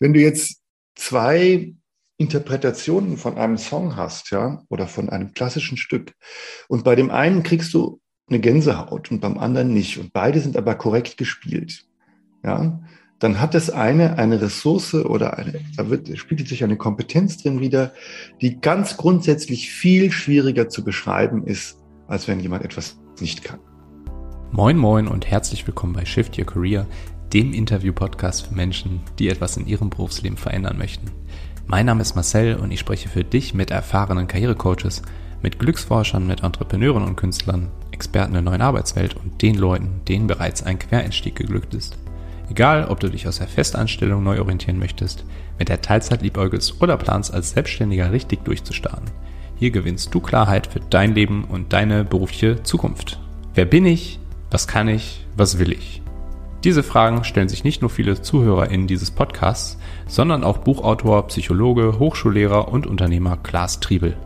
Wenn du jetzt zwei Interpretationen von einem Song hast, ja, oder von einem klassischen Stück, und bei dem einen kriegst du eine Gänsehaut und beim anderen nicht, und beide sind aber korrekt gespielt, ja, dann hat das eine eine Ressource oder eine, da wird, spielt sich eine Kompetenz drin wieder, die ganz grundsätzlich viel schwieriger zu beschreiben ist, als wenn jemand etwas nicht kann. Moin Moin und herzlich willkommen bei Shift Your Career, dem Interview-Podcast für Menschen, die etwas in ihrem Berufsleben verändern möchten. Mein Name ist Marcel und ich spreche für dich mit erfahrenen Karrierecoaches, mit Glücksforschern, mit Entrepreneuren und Künstlern, Experten der neuen Arbeitswelt und den Leuten, denen bereits ein Quereinstieg geglückt ist. Egal, ob du dich aus der Festanstellung neu orientieren möchtest, mit der Teilzeit liebäugelst oder planst, als Selbstständiger richtig durchzustarten. Hier gewinnst du Klarheit für dein Leben und deine berufliche Zukunft. Wer bin ich? Was kann ich? Was will ich? Diese Fragen stellen sich nicht nur viele ZuhörerInnen dieses Podcasts, sondern auch Buchautor, Psychologe, Hochschullehrer und Unternehmer Klaas Triebel.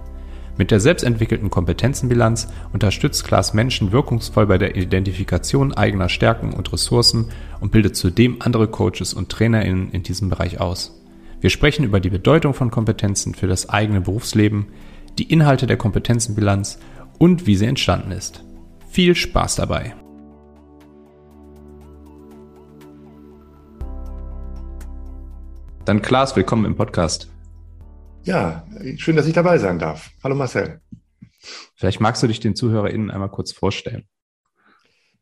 Mit der selbstentwickelten Kompetenzenbilanz unterstützt Klaas Menschen wirkungsvoll bei der Identifikation eigener Stärken und Ressourcen und bildet zudem andere Coaches und TrainerInnen in diesem Bereich aus. Wir sprechen über die Bedeutung von Kompetenzen für das eigene Berufsleben, die Inhalte der Kompetenzenbilanz und wie sie entstanden ist. Viel Spaß dabei! Dann Klaas, willkommen im Podcast. Ja, schön, dass ich dabei sein darf. Hallo Marcel. Vielleicht magst du dich den ZuhörerInnen einmal kurz vorstellen.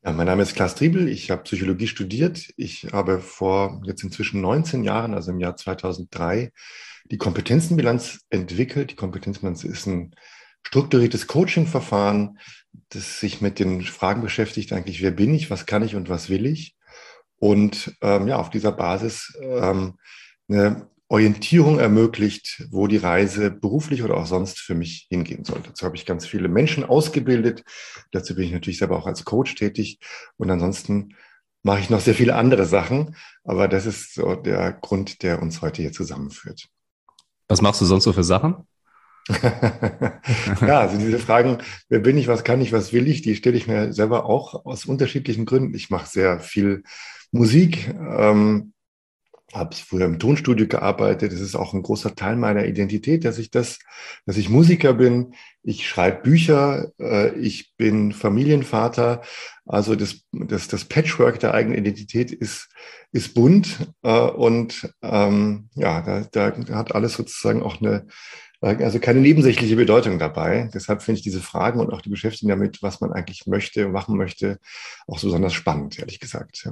Ja, mein Name ist Klaas Triebel. Ich habe Psychologie studiert. Ich habe vor jetzt inzwischen 19 Jahren, also im Jahr 2003, die Kompetenzenbilanz entwickelt. Die Kompetenzenbilanz ist ein strukturiertes Coaching-Verfahren, das sich mit den Fragen beschäftigt, eigentlich, wer bin ich, was kann ich und was will ich? Und ähm, ja, auf dieser Basis ähm, eine Orientierung ermöglicht, wo die Reise beruflich oder auch sonst für mich hingehen soll. Dazu habe ich ganz viele Menschen ausgebildet. Dazu bin ich natürlich selber auch als Coach tätig. Und ansonsten mache ich noch sehr viele andere Sachen. Aber das ist so der Grund, der uns heute hier zusammenführt. Was machst du sonst so für Sachen? ja, also diese Fragen, wer bin ich, was kann ich, was will ich, die stelle ich mir selber auch aus unterschiedlichen Gründen. Ich mache sehr viel Musik, ähm, habe früher im Tonstudio gearbeitet. Das ist auch ein großer Teil meiner Identität, dass ich das, dass ich Musiker bin. Ich schreibe Bücher. Äh, ich bin Familienvater. Also das, das, das Patchwork der eigenen Identität ist, ist bunt. Äh, und ähm, ja, da, da hat alles sozusagen auch eine, also keine nebensächliche Bedeutung dabei. Deshalb finde ich diese Fragen und auch die Beschäftigung damit, was man eigentlich möchte, machen möchte, auch so besonders spannend, ehrlich gesagt.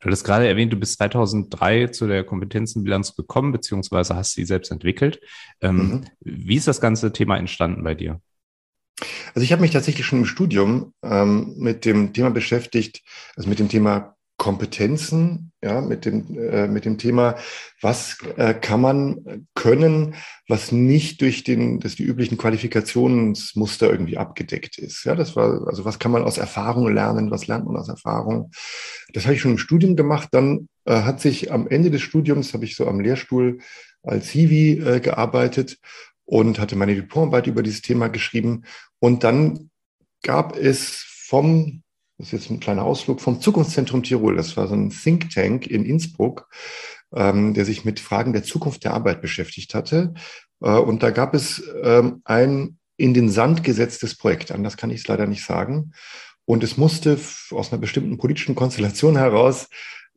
Du hattest gerade erwähnt, du bist 2003 zu der Kompetenzenbilanz gekommen, beziehungsweise hast sie selbst entwickelt. Ähm, mhm. Wie ist das ganze Thema entstanden bei dir? Also ich habe mich tatsächlich schon im Studium ähm, mit dem Thema beschäftigt, also mit dem Thema Kompetenzen, ja, mit dem, äh, mit dem Thema, was äh, kann man können, was nicht durch den, dass die üblichen Qualifikationsmuster irgendwie abgedeckt ist. Ja, das war, also was kann man aus Erfahrung lernen, was lernt man aus Erfahrung? Das habe ich schon im Studium gemacht. Dann äh, hat sich am Ende des Studiums, habe ich so am Lehrstuhl als Hiwi äh, gearbeitet und hatte meine Diplomarbeit über dieses Thema geschrieben. Und dann gab es vom das ist jetzt ein kleiner Ausflug vom Zukunftszentrum Tirol. Das war so ein Think Tank in Innsbruck, ähm, der sich mit Fragen der Zukunft der Arbeit beschäftigt hatte. Äh, und da gab es ähm, ein in den Sand gesetztes Projekt. Anders kann ich es leider nicht sagen. Und es musste aus einer bestimmten politischen Konstellation heraus,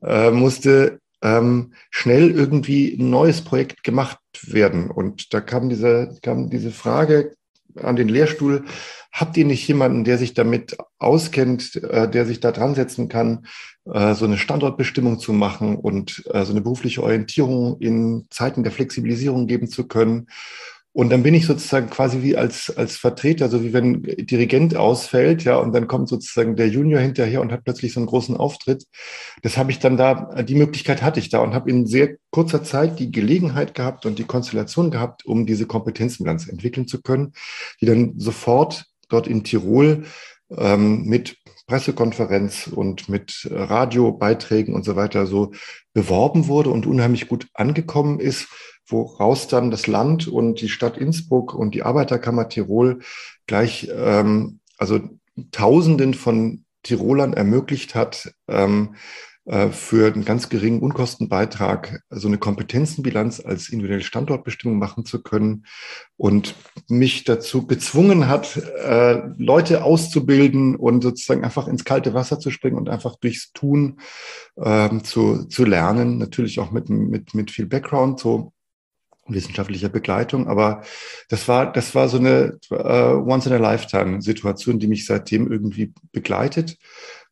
äh, musste ähm, schnell irgendwie ein neues Projekt gemacht werden. Und da kam diese, kam diese Frage an den Lehrstuhl, Habt ihr nicht jemanden, der sich damit auskennt, äh, der sich da dran setzen kann, äh, so eine Standortbestimmung zu machen und äh, so eine berufliche Orientierung in Zeiten der Flexibilisierung geben zu können? Und dann bin ich sozusagen quasi wie als, als Vertreter, so wie wenn Dirigent ausfällt, ja, und dann kommt sozusagen der Junior hinterher und hat plötzlich so einen großen Auftritt. Das habe ich dann da, die Möglichkeit hatte ich da und habe in sehr kurzer Zeit die Gelegenheit gehabt und die Konstellation gehabt, um diese Kompetenzbilanz entwickeln zu können, die dann sofort dort in Tirol ähm, mit Pressekonferenz und mit Radiobeiträgen und so weiter so beworben wurde und unheimlich gut angekommen ist, woraus dann das Land und die Stadt Innsbruck und die Arbeiterkammer Tirol gleich ähm, also Tausenden von Tirolern ermöglicht hat, ähm, äh, für einen ganz geringen Unkostenbeitrag so eine Kompetenzenbilanz als individuelle Standortbestimmung machen zu können und mich dazu gezwungen hat, äh, Leute auszubilden und sozusagen einfach ins kalte Wasser zu springen und einfach durchs Tun ähm, zu, zu lernen. Natürlich auch mit, mit, mit viel Background, so wissenschaftlicher Begleitung. Aber das war, das war so eine äh, Once-in-a-Lifetime-Situation, die mich seitdem irgendwie begleitet.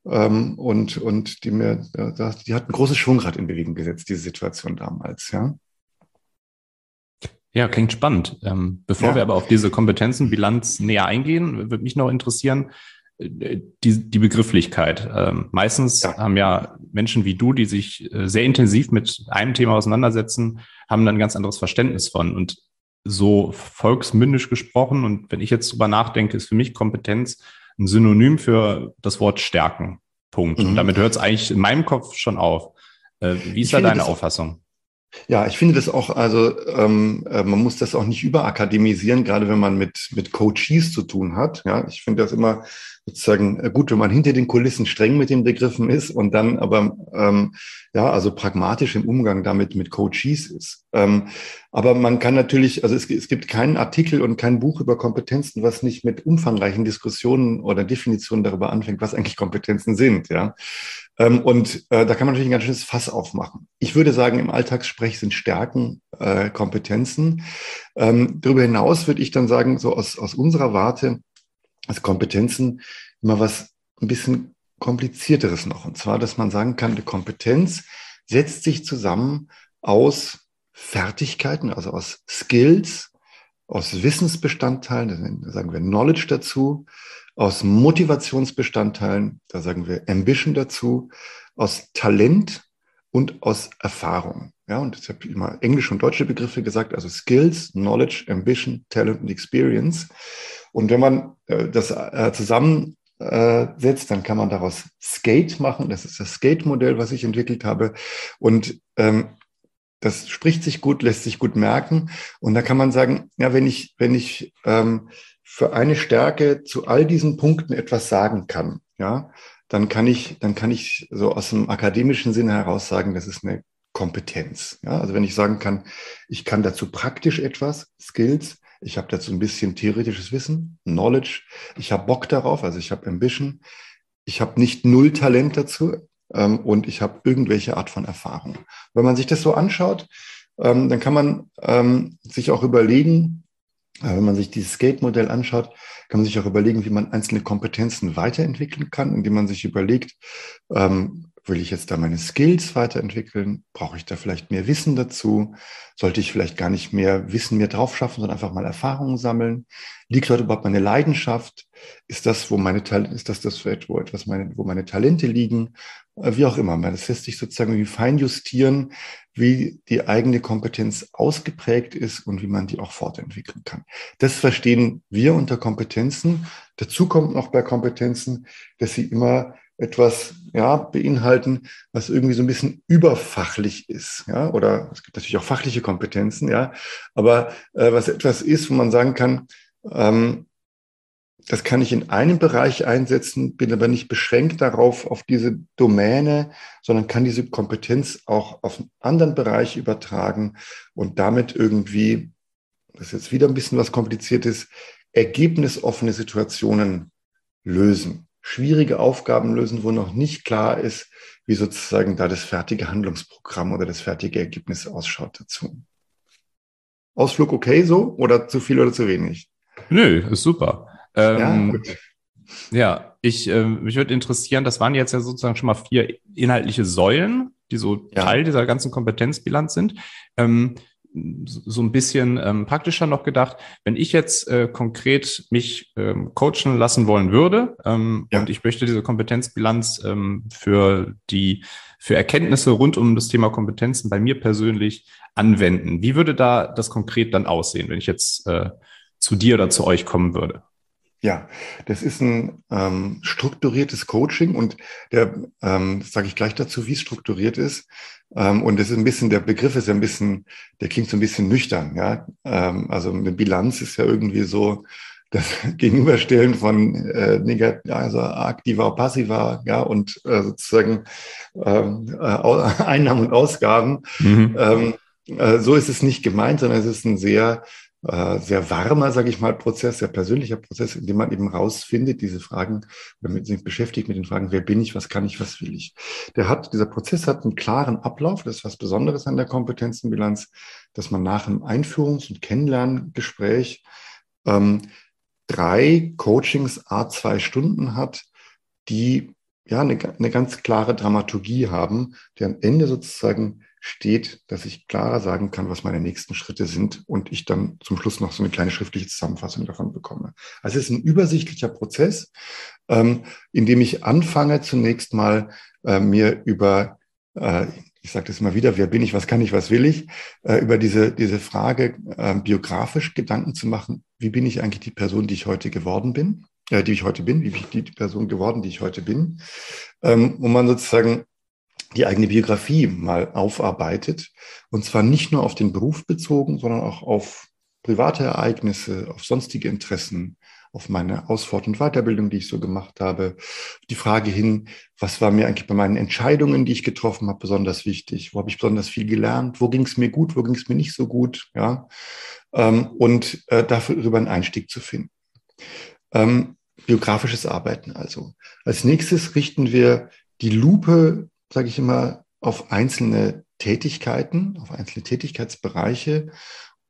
Ähm, und, und die mir, die hat ein großes Schwungrad in Bewegung gesetzt, diese Situation damals, ja. Ja, klingt spannend. Ähm, bevor ja. wir aber auf diese Kompetenzenbilanz näher eingehen, würde mich noch interessieren, die, die Begrifflichkeit. Ähm, meistens ja. haben ja Menschen wie du, die sich äh, sehr intensiv mit einem Thema auseinandersetzen, haben dann ein ganz anderes Verständnis von. Und so volksmündisch gesprochen, und wenn ich jetzt drüber nachdenke, ist für mich Kompetenz ein Synonym für das Wort Stärken. Punkt. Mhm. Und damit hört es eigentlich in meinem Kopf schon auf. Äh, wie ist ich da deine Auffassung? Ja, ich finde das auch, also ähm, äh, man muss das auch nicht überakademisieren, gerade wenn man mit, mit Coaches zu tun hat. Ja, ich finde das immer sozusagen äh, gut, wenn man hinter den Kulissen streng mit den Begriffen ist und dann aber ähm, ja, also pragmatisch im Umgang damit mit Coaches ist. Ähm, aber man kann natürlich, also es, es gibt keinen Artikel und kein Buch über Kompetenzen, was nicht mit umfangreichen Diskussionen oder Definitionen darüber anfängt, was eigentlich Kompetenzen sind. Ja. Ähm, und äh, da kann man natürlich ein ganz schönes Fass aufmachen. Ich würde sagen, im Alltagssprech sind Stärken äh, Kompetenzen. Ähm, darüber hinaus würde ich dann sagen, so aus, aus unserer Warte, als Kompetenzen immer was ein bisschen komplizierteres noch. Und zwar, dass man sagen kann, die Kompetenz setzt sich zusammen aus Fertigkeiten, also aus Skills, aus Wissensbestandteilen, da sagen wir Knowledge dazu, aus Motivationsbestandteilen, da sagen wir Ambition dazu, aus Talent und aus Erfahrung. Ja, und ich habe immer englische und deutsche Begriffe gesagt, also Skills, Knowledge, Ambition, Talent und Experience. Und wenn man äh, das äh, zusammensetzt, äh, dann kann man daraus Skate machen. Das ist das Skate-Modell, was ich entwickelt habe. Und ähm, das spricht sich gut, lässt sich gut merken. Und da kann man sagen, ja, wenn ich, wenn ich ähm, für eine Stärke zu all diesen Punkten etwas sagen kann, ja, dann kann ich, dann kann ich so aus dem akademischen Sinne heraus sagen, das ist eine Kompetenz. Ja, also wenn ich sagen kann, ich kann dazu praktisch etwas, Skills, ich habe dazu ein bisschen theoretisches Wissen, Knowledge, ich habe Bock darauf, also ich habe Ambition, ich habe nicht null Talent dazu ähm, und ich habe irgendwelche Art von Erfahrung. Wenn man sich das so anschaut, ähm, dann kann man ähm, sich auch überlegen, wenn man sich dieses Skate-Modell anschaut, kann man sich auch überlegen, wie man einzelne Kompetenzen weiterentwickeln kann, indem man sich überlegt, ähm, Will ich jetzt da meine Skills weiterentwickeln? Brauche ich da vielleicht mehr Wissen dazu? Sollte ich vielleicht gar nicht mehr Wissen mehr drauf schaffen, sondern einfach mal Erfahrungen sammeln? Liegt dort überhaupt meine Leidenschaft? Ist das, wo meine ist das das, wo etwas meine, wo meine Talente liegen? Äh, wie auch immer. Das lässt sich sozusagen irgendwie fein justieren, wie die eigene Kompetenz ausgeprägt ist und wie man die auch fortentwickeln kann. Das verstehen wir unter Kompetenzen. Dazu kommt noch bei Kompetenzen, dass sie immer etwas ja, beinhalten, was irgendwie so ein bisschen überfachlich ist. Ja? Oder es gibt natürlich auch fachliche Kompetenzen, ja, aber äh, was etwas ist, wo man sagen kann, ähm, das kann ich in einem Bereich einsetzen, bin aber nicht beschränkt darauf, auf diese Domäne, sondern kann diese Kompetenz auch auf einen anderen Bereich übertragen und damit irgendwie, das ist jetzt wieder ein bisschen was Kompliziertes, ergebnisoffene Situationen lösen schwierige Aufgaben lösen, wo noch nicht klar ist, wie sozusagen da das fertige Handlungsprogramm oder das fertige Ergebnis ausschaut dazu. Ausflug okay so oder zu viel oder zu wenig? Nö, ist super. Ähm, ja, gut. ja, ich, äh, mich würde interessieren, das waren jetzt ja sozusagen schon mal vier inhaltliche Säulen, die so ja. Teil dieser ganzen Kompetenzbilanz sind. Ähm, so ein bisschen ähm, praktischer noch gedacht, wenn ich jetzt äh, konkret mich ähm, coachen lassen wollen würde ähm, ja. und ich möchte diese Kompetenzbilanz ähm, für die für Erkenntnisse rund um das Thema Kompetenzen bei mir persönlich anwenden. Wie würde da das konkret dann aussehen, wenn ich jetzt äh, zu dir oder zu euch kommen würde? Ja, das ist ein ähm, strukturiertes Coaching und der, ähm, sage ich gleich dazu, wie es strukturiert ist. Ähm, und das ist ein bisschen, der Begriff ist ja ein bisschen, der klingt so ein bisschen nüchtern. Ja, ähm, also eine Bilanz ist ja irgendwie so, das Gegenüberstellen von äh, also aktiver, passiver, ja, und äh, sozusagen ähm, äh, Einnahmen und Ausgaben. Mhm. Ähm, äh, so ist es nicht gemeint, sondern es ist ein sehr äh, sehr warmer, sage ich mal, Prozess, sehr persönlicher Prozess, in dem man eben rausfindet, diese Fragen, oder mit sich beschäftigt mit den Fragen, wer bin ich, was kann ich, was will ich. Der hat, dieser Prozess hat einen klaren Ablauf, das ist was Besonderes an der Kompetenzenbilanz, dass man nach einem Einführungs- und Kennenlerngespräch ähm, drei Coachings a zwei Stunden hat, die ja eine, eine ganz klare Dramaturgie haben, die am Ende sozusagen steht, dass ich klarer sagen kann, was meine nächsten Schritte sind und ich dann zum Schluss noch so eine kleine schriftliche Zusammenfassung davon bekomme. Also es ist ein übersichtlicher Prozess, ähm, in dem ich anfange zunächst mal äh, mir über äh, ich sage das immer wieder, wer bin ich, was kann ich, was will ich, äh, über diese, diese Frage äh, biografisch Gedanken zu machen, wie bin ich eigentlich die Person, die ich heute geworden bin, äh, die ich heute bin, wie bin ich die Person geworden, die ich heute bin, ähm, wo man sozusagen die eigene Biografie mal aufarbeitet. Und zwar nicht nur auf den Beruf bezogen, sondern auch auf private Ereignisse, auf sonstige Interessen, auf meine Ausfort- und Weiterbildung, die ich so gemacht habe. Die Frage hin, was war mir eigentlich bei meinen Entscheidungen, die ich getroffen habe, besonders wichtig? Wo habe ich besonders viel gelernt? Wo ging es mir gut? Wo ging es mir nicht so gut? Ja, ähm, und äh, dafür über einen Einstieg zu finden. Ähm, biografisches Arbeiten also. Als nächstes richten wir die Lupe sage ich immer, auf einzelne Tätigkeiten, auf einzelne Tätigkeitsbereiche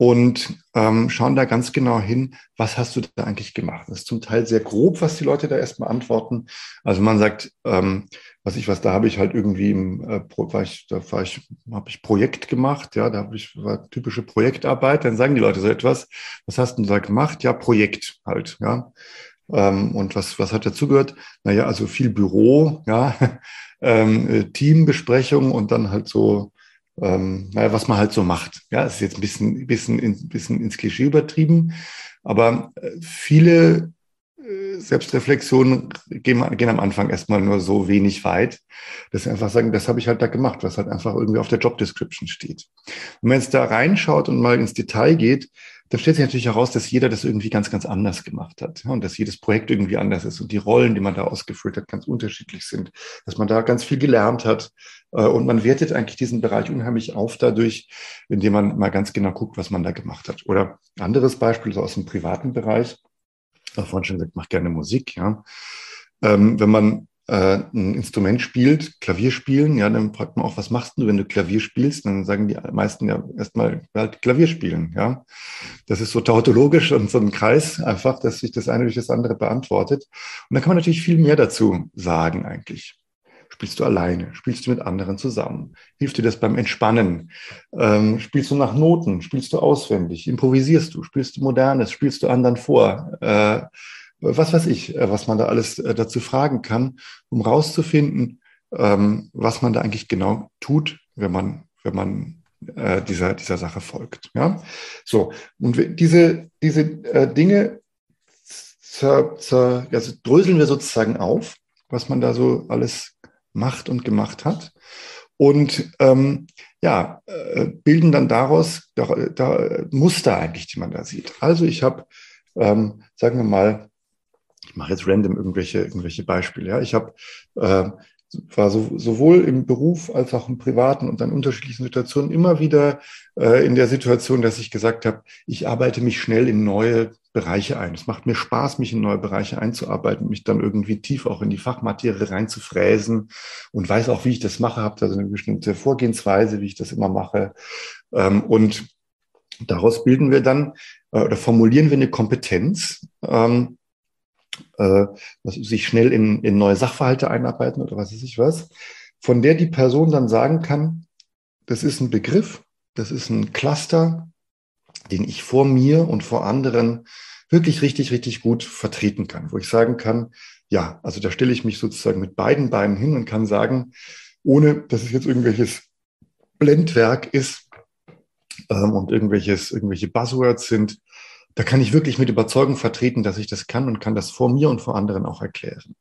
und ähm, schauen da ganz genau hin, was hast du da eigentlich gemacht. Das ist zum Teil sehr grob, was die Leute da erstmal antworten. Also man sagt, ähm, was ich was, da habe ich halt irgendwie im äh, war ich, da war ich, habe ich Projekt gemacht, ja, da habe ich war typische Projektarbeit. Dann sagen die Leute so etwas, was hast du da gemacht? Ja, Projekt halt, ja. Ähm, und was, was hat dazugehört? Naja, also viel Büro, ja, ähm, äh, Teambesprechung und dann halt so, ähm, naja, was man halt so macht. Ja, das ist jetzt ein bisschen, bisschen, in, bisschen ins Klischee übertrieben, aber äh, viele äh, Selbstreflexionen gehen, gehen am Anfang erstmal nur so wenig weit, dass sie einfach sagen, das habe ich halt da gemacht, was halt einfach irgendwie auf der Job Description steht. Wenn man jetzt da reinschaut und mal ins Detail geht, dann stellt sich natürlich heraus, dass jeder das irgendwie ganz, ganz anders gemacht hat und dass jedes Projekt irgendwie anders ist und die Rollen, die man da ausgefüllt hat, ganz unterschiedlich sind, dass man da ganz viel gelernt hat äh, und man wertet eigentlich diesen Bereich unheimlich auf dadurch, indem man mal ganz genau guckt, was man da gemacht hat. Oder anderes Beispiel so aus dem privaten Bereich, ich habe vorhin schon gesagt, macht gerne Musik, ja. Ähm, wenn man äh, ein Instrument spielt, Klavier spielen, ja, dann fragt man auch, was machst du, wenn du Klavier spielst? Dann sagen die meisten ja erstmal halt Klavier spielen, ja. Das ist so tautologisch und so ein Kreis einfach, dass sich das eine durch das andere beantwortet. Und dann kann man natürlich viel mehr dazu sagen eigentlich. Spielst du alleine? Spielst du mit anderen zusammen? Hilft dir das beim Entspannen? Ähm, spielst du nach Noten? Spielst du auswendig? Improvisierst du? Spielst du Modernes? Spielst du anderen vor? Äh, was weiß ich, äh, was man da alles äh, dazu fragen kann, um rauszufinden, ähm, was man da eigentlich genau tut, wenn man, wenn man äh, dieser, dieser Sache folgt. Ja, so. Und diese, diese Dinge zer, zer, also dröseln wir sozusagen auf, was man da so alles macht und gemacht hat. Und ähm, ja, bilden dann daraus da, da Muster eigentlich, die man da sieht. Also ich habe, ähm, sagen wir mal, ich mache jetzt random irgendwelche, irgendwelche Beispiele. Ja. Ich habe äh, war so, sowohl im Beruf als auch im Privaten und an unterschiedlichen Situationen immer wieder äh, in der Situation, dass ich gesagt habe, ich arbeite mich schnell in neue Bereiche ein. Es macht mir Spaß, mich in neue Bereiche einzuarbeiten, mich dann irgendwie tief auch in die Fachmaterie reinzufräsen und weiß auch, wie ich das mache, habe da so eine bestimmte Vorgehensweise, wie ich das immer mache. Ähm, und daraus bilden wir dann äh, oder formulieren wir eine Kompetenz, ähm, äh, sich schnell in, in neue Sachverhalte einarbeiten oder was weiß ich was, von der die Person dann sagen kann, das ist ein Begriff, das ist ein Cluster, den ich vor mir und vor anderen wirklich richtig, richtig gut vertreten kann, wo ich sagen kann, ja, also da stelle ich mich sozusagen mit beiden Beinen hin und kann sagen, ohne dass es jetzt irgendwelches Blendwerk ist ähm, und irgendwelches, irgendwelche Buzzwords sind, da kann ich wirklich mit Überzeugung vertreten, dass ich das kann und kann das vor mir und vor anderen auch erklären.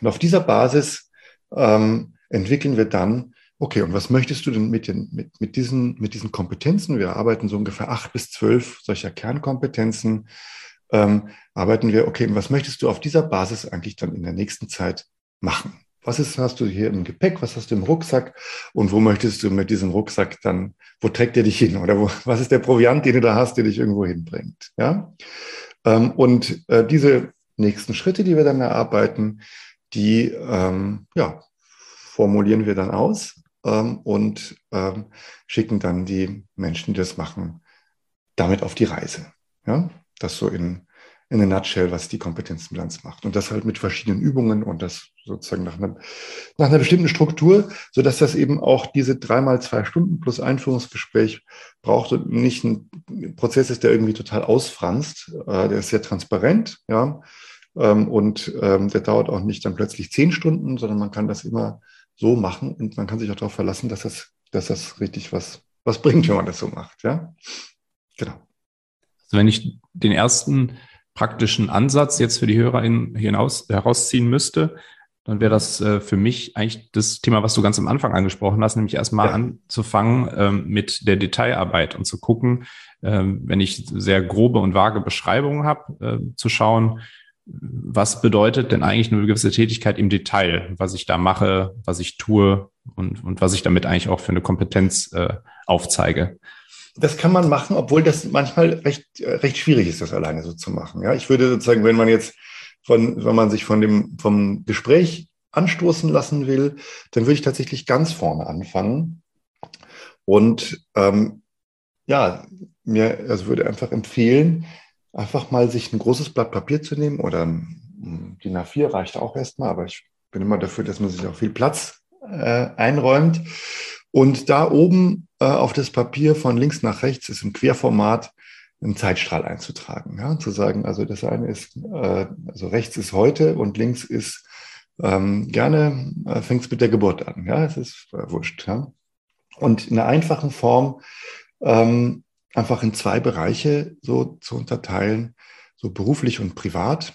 Und auf dieser Basis ähm, entwickeln wir dann, okay, und was möchtest du denn mit, den, mit, mit, diesen, mit diesen Kompetenzen? Wir arbeiten so ungefähr acht bis zwölf solcher Kernkompetenzen. ähm, arbeiten wir, okay, was möchtest du auf dieser Basis eigentlich dann in der nächsten Zeit machen? Was ist, hast du hier im Gepäck? Was hast du im Rucksack? Und wo möchtest du mit diesem Rucksack dann, wo trägt er dich hin? Oder wo, was ist der Proviant, den du da hast, der dich irgendwo hinbringt? Ja? Ähm, und äh, diese nächsten Schritte, die wir dann erarbeiten, die ähm, ja, formulieren wir dann aus ähm, und ähm, schicken dann die Menschen, die das machen, damit auf die Reise. Ja? Das so in in a nutshell, was die Kompetenzbilanz macht. Und das halt mit verschiedenen Übungen und das sozusagen nach, einem, nach einer bestimmten Struktur, so dass das eben auch diese dreimal zwei Stunden plus Einführungsgespräch braucht und nicht ein Prozess ist, der irgendwie total ausfranst. Äh, der ist sehr transparent, ja. Ähm, und ähm, der dauert auch nicht dann plötzlich zehn Stunden, sondern man kann das immer so machen und man kann sich auch darauf verlassen, dass das, dass das richtig was, was bringt, wenn man das so macht, ja. Genau. Also wenn ich den ersten praktischen Ansatz jetzt für die Hörer hinaus, herausziehen müsste, dann wäre das äh, für mich eigentlich das Thema, was du ganz am Anfang angesprochen hast, nämlich erstmal ja. anzufangen ähm, mit der Detailarbeit und zu gucken, ähm, wenn ich sehr grobe und vage Beschreibungen habe, äh, zu schauen, was bedeutet denn eigentlich eine gewisse Tätigkeit im Detail, was ich da mache, was ich tue und, und was ich damit eigentlich auch für eine Kompetenz äh, aufzeige das kann man machen, obwohl das manchmal recht, recht schwierig ist, das alleine so zu machen. Ja, ich würde sozusagen, wenn man jetzt von, wenn man sich von dem, vom Gespräch anstoßen lassen will, dann würde ich tatsächlich ganz vorne anfangen und ähm, ja, mir also würde einfach empfehlen, einfach mal sich ein großes Blatt Papier zu nehmen oder die A4 reicht auch erstmal, aber ich bin immer dafür, dass man sich auch viel Platz äh, einräumt und da oben äh, auf das Papier von links nach rechts ist im Querformat einen Zeitstrahl einzutragen. Ja? Zu sagen, also das eine ist, äh, also rechts ist heute und links ist ähm, gerne, äh, fängt es mit der Geburt an. Ja, es ist äh, wurscht. Ja? Und in einer einfachen Form ähm, einfach in zwei Bereiche so zu unterteilen, so beruflich und privat.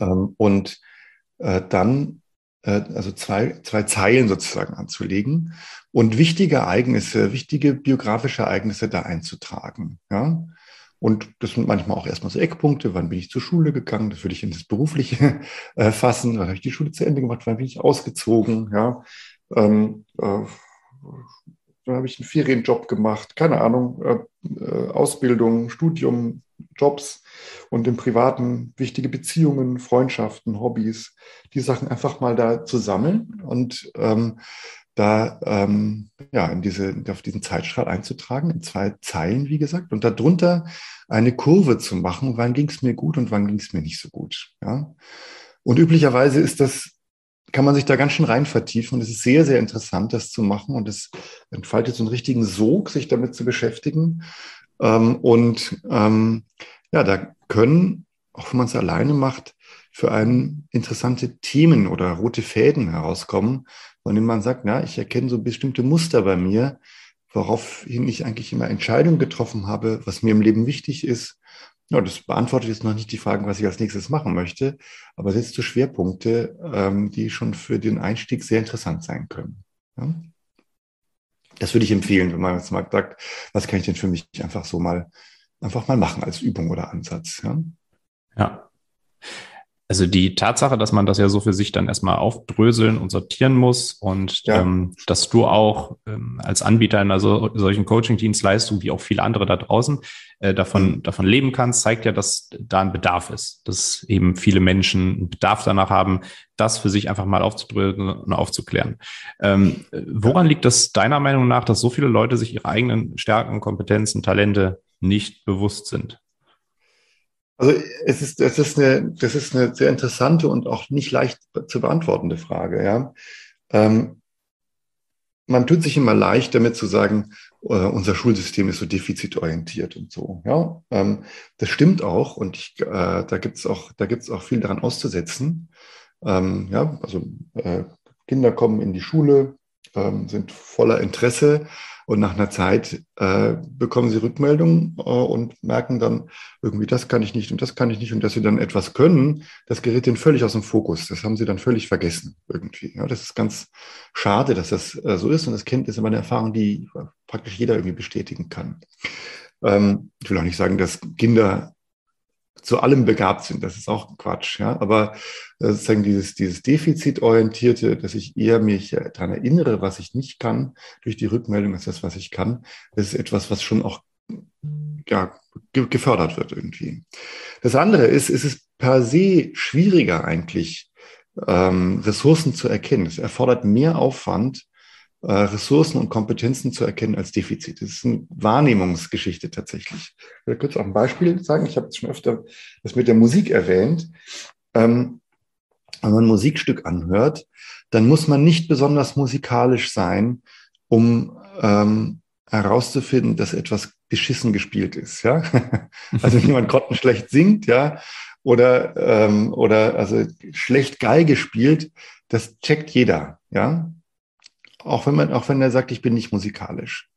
Ähm, und äh, dann also zwei, zwei Zeilen sozusagen anzulegen und wichtige Ereignisse, wichtige biografische Ereignisse da einzutragen. Ja? Und das sind manchmal auch erstmal so Eckpunkte. Wann bin ich zur Schule gegangen? Das würde ich in das Berufliche äh, fassen. Wann habe ich die Schule zu Ende gemacht? Wann bin ich ausgezogen? Ja? Ähm, äh, dann habe ich einen Ferienjob gemacht. Keine Ahnung. Äh, äh Ausbildung, Studium, Jobs und im Privaten wichtige Beziehungen, Freundschaften, Hobbys, die Sachen einfach mal da zu sammeln und ähm, da ähm, ja in diese auf diesen Zeitstrahl einzutragen in zwei Zeilen wie gesagt und darunter eine Kurve zu machen wann ging es mir gut und wann ging es mir nicht so gut ja. Und üblicherweise ist das kann man sich da ganz schön rein vertiefen und es ist sehr sehr interessant das zu machen und es entfaltet so einen richtigen Sog sich damit zu beschäftigen ähm, und ähm, ja, da können, auch wenn man es alleine macht, für einen interessante Themen oder rote Fäden herauskommen, von denen man sagt, na, ich erkenne so bestimmte Muster bei mir, woraufhin ich eigentlich immer Entscheidungen getroffen habe, was mir im Leben wichtig ist. Ja, das beantwortet jetzt noch nicht die Fragen, was ich als nächstes machen möchte, aber setzt so Schwerpunkte, ähm, die schon für den Einstieg sehr interessant sein können. Ja? Das würde ich empfehlen, wenn man jetzt mal sagt, was kann ich denn für mich einfach so mal, einfach mal machen als Übung oder Ansatz. Ja. ja. Also die Tatsache, dass man das ja so für sich dann erstmal aufdröseln und sortieren muss und ja. ähm, dass du auch ähm, als Anbieter einer so, solchen Coaching-Dienstleistung, wie auch viele andere da draußen, äh, davon, mhm. davon leben kannst, zeigt ja, dass da ein Bedarf ist, dass eben viele Menschen einen Bedarf danach haben, das für sich einfach mal aufzudröseln und aufzuklären. Ähm, woran liegt das deiner Meinung nach, dass so viele Leute sich ihre eigenen Stärken, Kompetenzen, Talente nicht bewusst sind? Also es ist, das ist eine, das ist eine sehr interessante und auch nicht leicht zu beantwortende Frage. Ja. Ähm, man tut sich immer leicht damit zu sagen, äh, unser Schulsystem ist so defizitorientiert und so. Ja, ähm, das stimmt auch und ich, äh, da gibt es auch, auch viel daran auszusetzen. Ähm, ja, also äh, Kinder kommen in die Schule, ähm, sind voller Interesse und nach einer Zeit äh, bekommen sie Rückmeldungen äh, und merken dann, irgendwie, das kann ich nicht und das kann ich nicht. Und dass sie dann etwas können, das gerät ihnen völlig aus dem Fokus. Das haben sie dann völlig vergessen irgendwie. Ja, das ist ganz schade, dass das äh, so ist. Und das Kind ist immer eine Erfahrung, die praktisch jeder irgendwie bestätigen kann. Ähm, ich will auch nicht sagen, dass Kinder zu allem begabt sind. Das ist auch Quatsch. Ja? Aber äh, sozusagen dieses, dieses Defizitorientierte, dass ich eher mich daran erinnere, was ich nicht kann, durch die Rückmeldung ist das, was ich kann, das ist etwas, was schon auch ja, ge gefördert wird irgendwie. Das andere ist, ist es per se schwieriger eigentlich, ähm, Ressourcen zu erkennen. Es erfordert mehr Aufwand, äh, Ressourcen und Kompetenzen zu erkennen als Defizit. Das ist eine Wahrnehmungsgeschichte tatsächlich. Ich will kurz auch ein Beispiel sagen. Ich habe schon öfter das mit der Musik erwähnt. Ähm, wenn man ein Musikstück anhört, dann muss man nicht besonders musikalisch sein, um ähm, herauszufinden, dass etwas beschissen gespielt ist. Ja? Also wenn jemand grottenschlecht singt, ja, oder, ähm, oder also schlecht Geige spielt, das checkt jeder, ja. Auch wenn man, auch wenn er sagt, ich bin nicht musikalisch.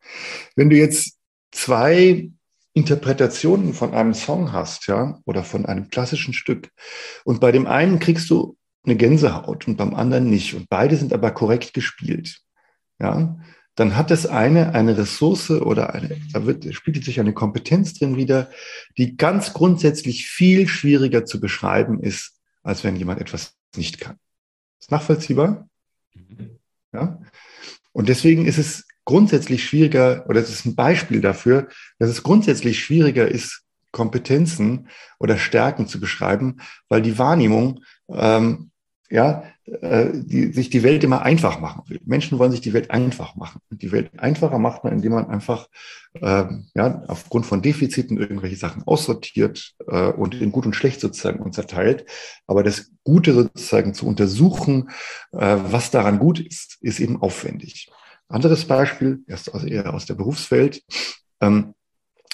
Wenn du jetzt zwei Interpretationen von einem Song hast, ja, oder von einem klassischen Stück, und bei dem einen kriegst du eine Gänsehaut und beim anderen nicht, und beide sind aber korrekt gespielt, ja, dann hat das eine eine Ressource oder eine, da wird, spielt sich eine Kompetenz drin wieder, die ganz grundsätzlich viel schwieriger zu beschreiben ist, als wenn jemand etwas nicht kann. Ist nachvollziehbar? Mhm. Ja. Und deswegen ist es grundsätzlich schwieriger, oder es ist ein Beispiel dafür, dass es grundsätzlich schwieriger ist, Kompetenzen oder Stärken zu beschreiben, weil die Wahrnehmung ähm, ja, äh, die sich die Welt immer einfach machen will. Menschen wollen sich die Welt einfach machen. Und die Welt einfacher macht man, indem man einfach ähm, ja, aufgrund von Defiziten irgendwelche Sachen aussortiert äh, und in gut und schlecht sozusagen unterteilt. Aber das Gute sozusagen zu untersuchen, äh, was daran gut ist, ist eben aufwendig. Anderes Beispiel, erst aus, eher aus der Berufswelt. Ähm,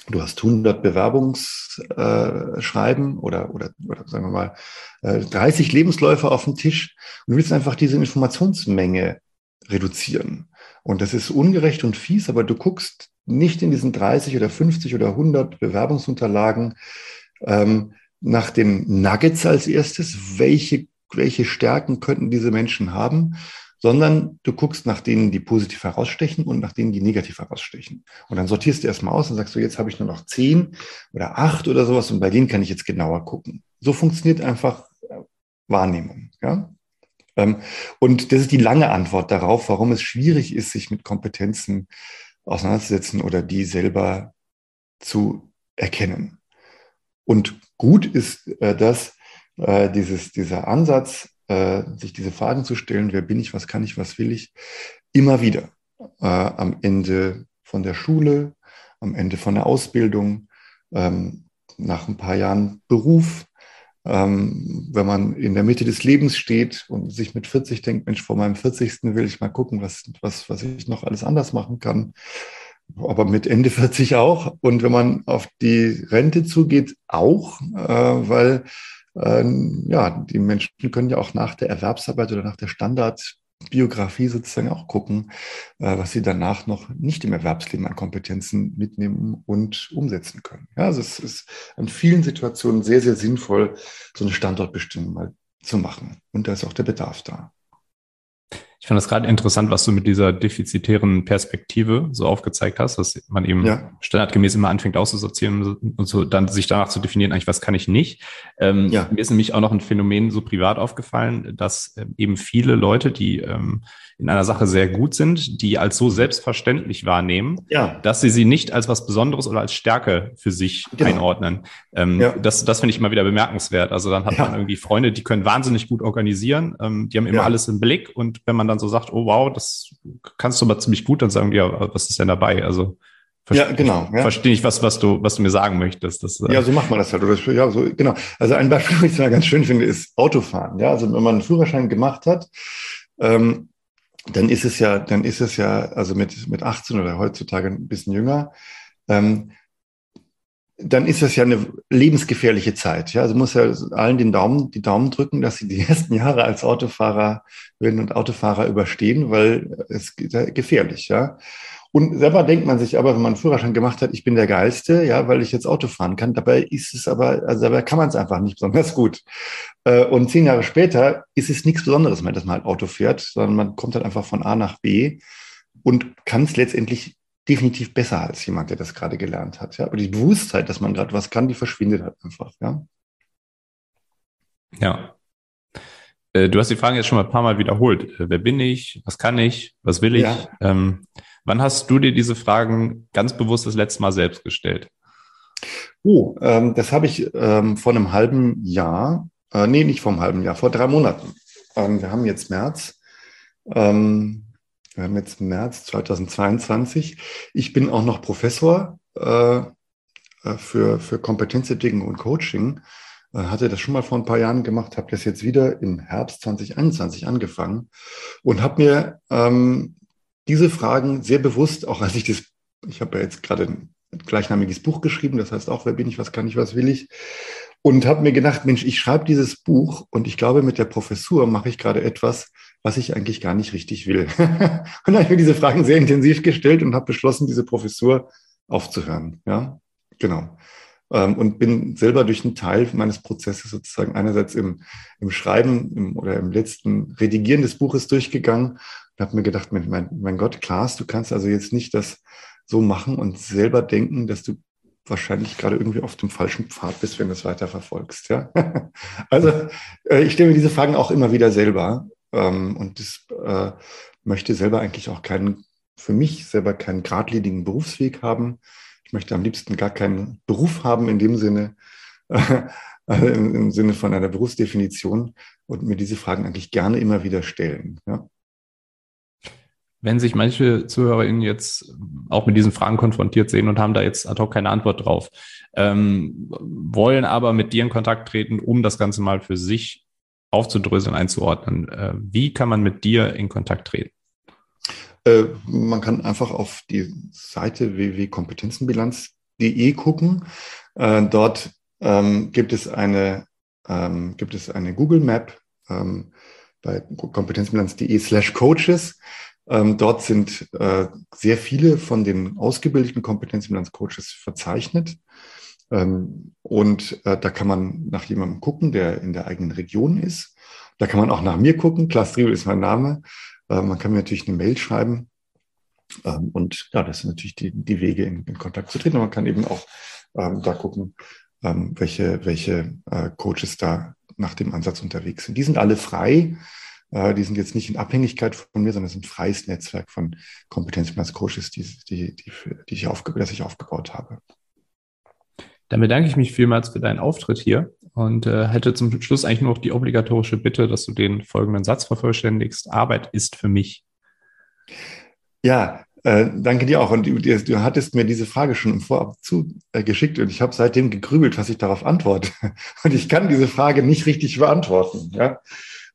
du hast 100 Bewerbungsschreiben äh, oder, oder, oder sagen wir mal äh, 30 Lebensläufe auf dem Tisch und du willst einfach diese Informationsmenge reduzieren. Und das ist ungerecht und fies, aber du guckst nicht in diesen 30 oder 50 oder 100 Bewerbungsunterlagen ähm, nach den Nuggets als erstes, welche, welche Stärken könnten diese Menschen haben, sondern du guckst nach denen, die positiv herausstechen und nach denen, die negativ herausstechen. Und dann sortierst du erstmal aus und sagst du, jetzt habe ich nur noch zehn oder acht oder sowas und bei denen kann ich jetzt genauer gucken. So funktioniert einfach äh, Wahrnehmung. Ja? Ähm, und das ist die lange Antwort darauf, warum es schwierig ist, sich mit Kompetenzen auseinanderzusetzen oder die selber zu erkennen. Und gut ist äh, das, äh, dieses, dieser Ansatz, äh, sich diese Fragen zu stellen, wer bin ich, was kann ich, was will ich, immer wieder äh, am Ende von der Schule, am Ende von der Ausbildung, ähm, nach ein paar Jahren Beruf, ähm, wenn man in der Mitte des Lebens steht und sich mit 40 denkt, Mensch, vor meinem 40. will ich mal gucken, was, was, was ich noch alles anders machen kann. Aber mit Ende 40 auch. Und wenn man auf die Rente zugeht, auch, äh, weil ja, die Menschen können ja auch nach der Erwerbsarbeit oder nach der Standardbiografie sozusagen auch gucken, äh, was sie danach noch nicht im Erwerbsleben an Kompetenzen mitnehmen und umsetzen können. Ja, also es ist in vielen Situationen sehr, sehr sinnvoll, so eine Standortbestimmung mal zu machen. Und da ist auch der Bedarf da. Ich fand das gerade interessant, was du mit dieser defizitären Perspektive so aufgezeigt hast, dass man eben ja. standardgemäß immer anfängt auszusortieren und so dann sich danach zu definieren, eigentlich was kann ich nicht. Ähm, ja. Mir ist nämlich auch noch ein Phänomen so privat aufgefallen, dass ähm, eben viele Leute, die ähm, in einer Sache sehr gut sind, die als so selbstverständlich wahrnehmen, ja. dass sie sie nicht als was Besonderes oder als Stärke für sich genau. einordnen. Ähm, ja. Das, das finde ich immer wieder bemerkenswert. Also dann hat man irgendwie Freunde, die können wahnsinnig gut organisieren, ähm, die haben immer alles im Blick und wenn man dann so sagt, oh wow, das kannst du mal ziemlich gut, dann sagen die, ja, was ist denn dabei? Also ja, genau. Ja. Verstehe ich, was, was du, was du mir sagen möchtest. Das, äh ja, so macht man das halt. Oder, ja, so, genau. Also ein Beispiel, was ich da ganz schön finde, ist Autofahren. Ja, also wenn man einen Führerschein gemacht hat, ähm, dann ist es ja, dann ist es ja, also mit, mit 18 oder heutzutage ein bisschen jünger, ähm, dann ist das ja eine lebensgefährliche Zeit. Ja, also muss ja allen den Daumen, die Daumen drücken, dass sie die ersten Jahre als Autofahrer und Autofahrer überstehen, weil es gefährlich. Ja, und selber denkt man sich aber, wenn man einen Führerschein gemacht hat, ich bin der Geilste, ja, weil ich jetzt Auto fahren kann. Dabei ist es aber, also dabei kann man es einfach nicht besonders gut. Äh, und zehn Jahre später ist es nichts Besonderes mehr, dass man halt Auto fährt, sondern man kommt halt einfach von A nach B und kann es letztendlich definitiv besser als jemand, der das gerade gelernt hat. Ja, aber die Bewusstheit, dass man gerade was kann, die verschwindet halt einfach. Ja. Ja. Äh, du hast die Fragen jetzt schon mal ein paar Mal wiederholt. Äh, wer bin ich? Was kann ich? Was will ich? Ja. Ähm, wann hast du dir diese Fragen ganz bewusst das letzte Mal selbst gestellt? Oh, ähm, das habe ich ähm, vor einem halben Jahr, äh, nee, nicht vor einem halben Jahr, vor drei Monaten. Ähm, wir haben jetzt März. Ähm, wir haben jetzt März 2022. Ich bin auch noch Professor äh, äh für, für Kompetenzentwicklung und Coaching äh, hatte das schon mal vor ein paar Jahren gemacht, habe das jetzt wieder im Herbst 2021 angefangen und habe mir ähm, diese Fragen sehr bewusst, auch als ich das, ich habe ja jetzt gerade ein gleichnamiges Buch geschrieben, das heißt auch, wer bin ich, was kann ich, was will ich, und habe mir gedacht, Mensch, ich schreibe dieses Buch und ich glaube, mit der Professur mache ich gerade etwas, was ich eigentlich gar nicht richtig will. und dann habe ich mir diese Fragen sehr intensiv gestellt und habe beschlossen, diese Professur aufzuhören. Ja, genau ähm, und bin selber durch einen Teil meines Prozesses sozusagen einerseits im, im Schreiben im, oder im letzten Redigieren des Buches durchgegangen und habe mir gedacht, mein, mein, Gott, Klaas, du kannst also jetzt nicht das so machen und selber denken, dass du wahrscheinlich gerade irgendwie auf dem falschen Pfad bist, wenn du es weiter verfolgst. Ja? also äh, ich stelle mir diese Fragen auch immer wieder selber ähm, und das, äh, möchte selber eigentlich auch keinen, für mich selber keinen geradlinigen Berufsweg haben, ich möchte am liebsten gar keinen Beruf haben in dem Sinne, äh, im, im, Sinne von einer Berufsdefinition und mir diese Fragen eigentlich gerne immer wieder stellen. Ja. Wenn sich manche ZuhörerInnen jetzt auch mit diesen Fragen konfrontiert sehen und haben da jetzt ad hoc keine Antwort drauf, ähm, wollen aber mit dir in Kontakt treten, um das Ganze mal für sich aufzudröseln, einzuordnen. Äh, wie kann man mit dir in Kontakt treten? Äh, man kann einfach auf die Seite www.kompetenzenbilanz.de gucken. Äh, dort ähm, gibt es eine, ähm, gibt es eine Google Map ähm, bei kompetenzbilanz.de slash coaches. Dort sind äh, sehr viele von den ausgebildeten Kompetenzbilanz-Coaches verzeichnet. Ähm, und äh, da kann man nach jemandem gucken, der in der eigenen Region ist. Da kann man auch nach mir gucken. Klaas Driebel ist mein Name. Äh, man kann mir natürlich eine Mail schreiben. Ähm, und ja, das sind natürlich die, die Wege, in, in Kontakt zu treten. Und man kann eben auch ähm, da gucken, ähm, welche, welche äh, Coaches da nach dem Ansatz unterwegs sind. Die sind alle frei. Äh, die sind jetzt nicht in Abhängigkeit von mir, sondern es ist ein freies Netzwerk von Kompetenzplatz-Coaches, die, die, die, die ich aufge das ich aufgebaut habe. Dann bedanke ich mich vielmals für deinen Auftritt hier und äh, hätte zum Schluss eigentlich nur noch die obligatorische Bitte, dass du den folgenden Satz vervollständigst. Arbeit ist für mich. Ja, äh, danke dir auch. Und du, du, hattest mir diese Frage schon im Vorab zugeschickt äh, und ich habe seitdem gegrübelt, was ich darauf antworte. Und ich kann diese Frage nicht richtig beantworten, ja.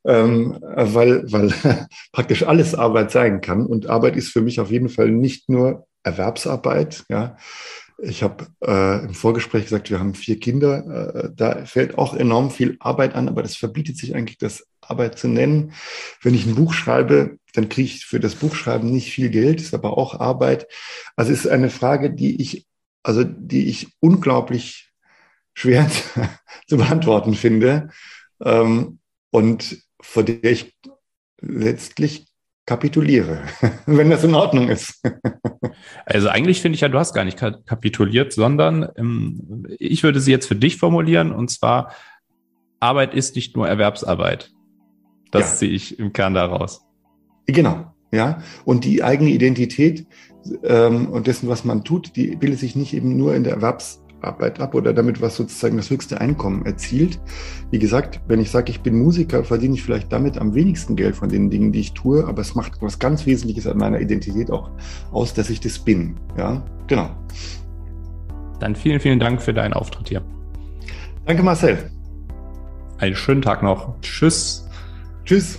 Ähm, weil, weil praktisch alles Arbeit sein kann. Und Arbeit ist für mich auf jeden Fall nicht nur Erwerbsarbeit, ja, ich habe äh, im Vorgespräch gesagt, wir haben vier Kinder. Äh, da fällt auch enorm viel Arbeit an, aber das verbietet sich eigentlich, das Arbeit zu nennen. Wenn ich ein Buch schreibe, dann kriege ich für das Buchschreiben nicht viel Geld, ist aber auch Arbeit. Also ist eine Frage, die ich, also die ich unglaublich schwer zu beantworten finde ähm, und vor der ich letztlich kapituliere, wenn das in Ordnung ist. also eigentlich finde ich ja, du hast gar nicht kapituliert, sondern ähm, ich würde sie jetzt für dich formulieren und zwar, Arbeit ist nicht nur Erwerbsarbeit. Das ja. ziehe ich im Kern daraus. Genau, ja. Und die eigene Identität ähm, und dessen, was man tut, die bildet sich nicht eben nur in der Erwerbsarbeit Arbeit ab oder damit was sozusagen das höchste Einkommen erzielt. Wie gesagt, wenn ich sage, ich bin Musiker, verdiene ich vielleicht damit am wenigsten Geld von den Dingen, die ich tue, aber es macht was ganz Wesentliches an meiner Identität auch aus, dass ich das bin. Ja, genau. Dann vielen, vielen Dank für deinen Auftritt hier. Danke, Marcel. Einen schönen Tag noch. Tschüss. Tschüss.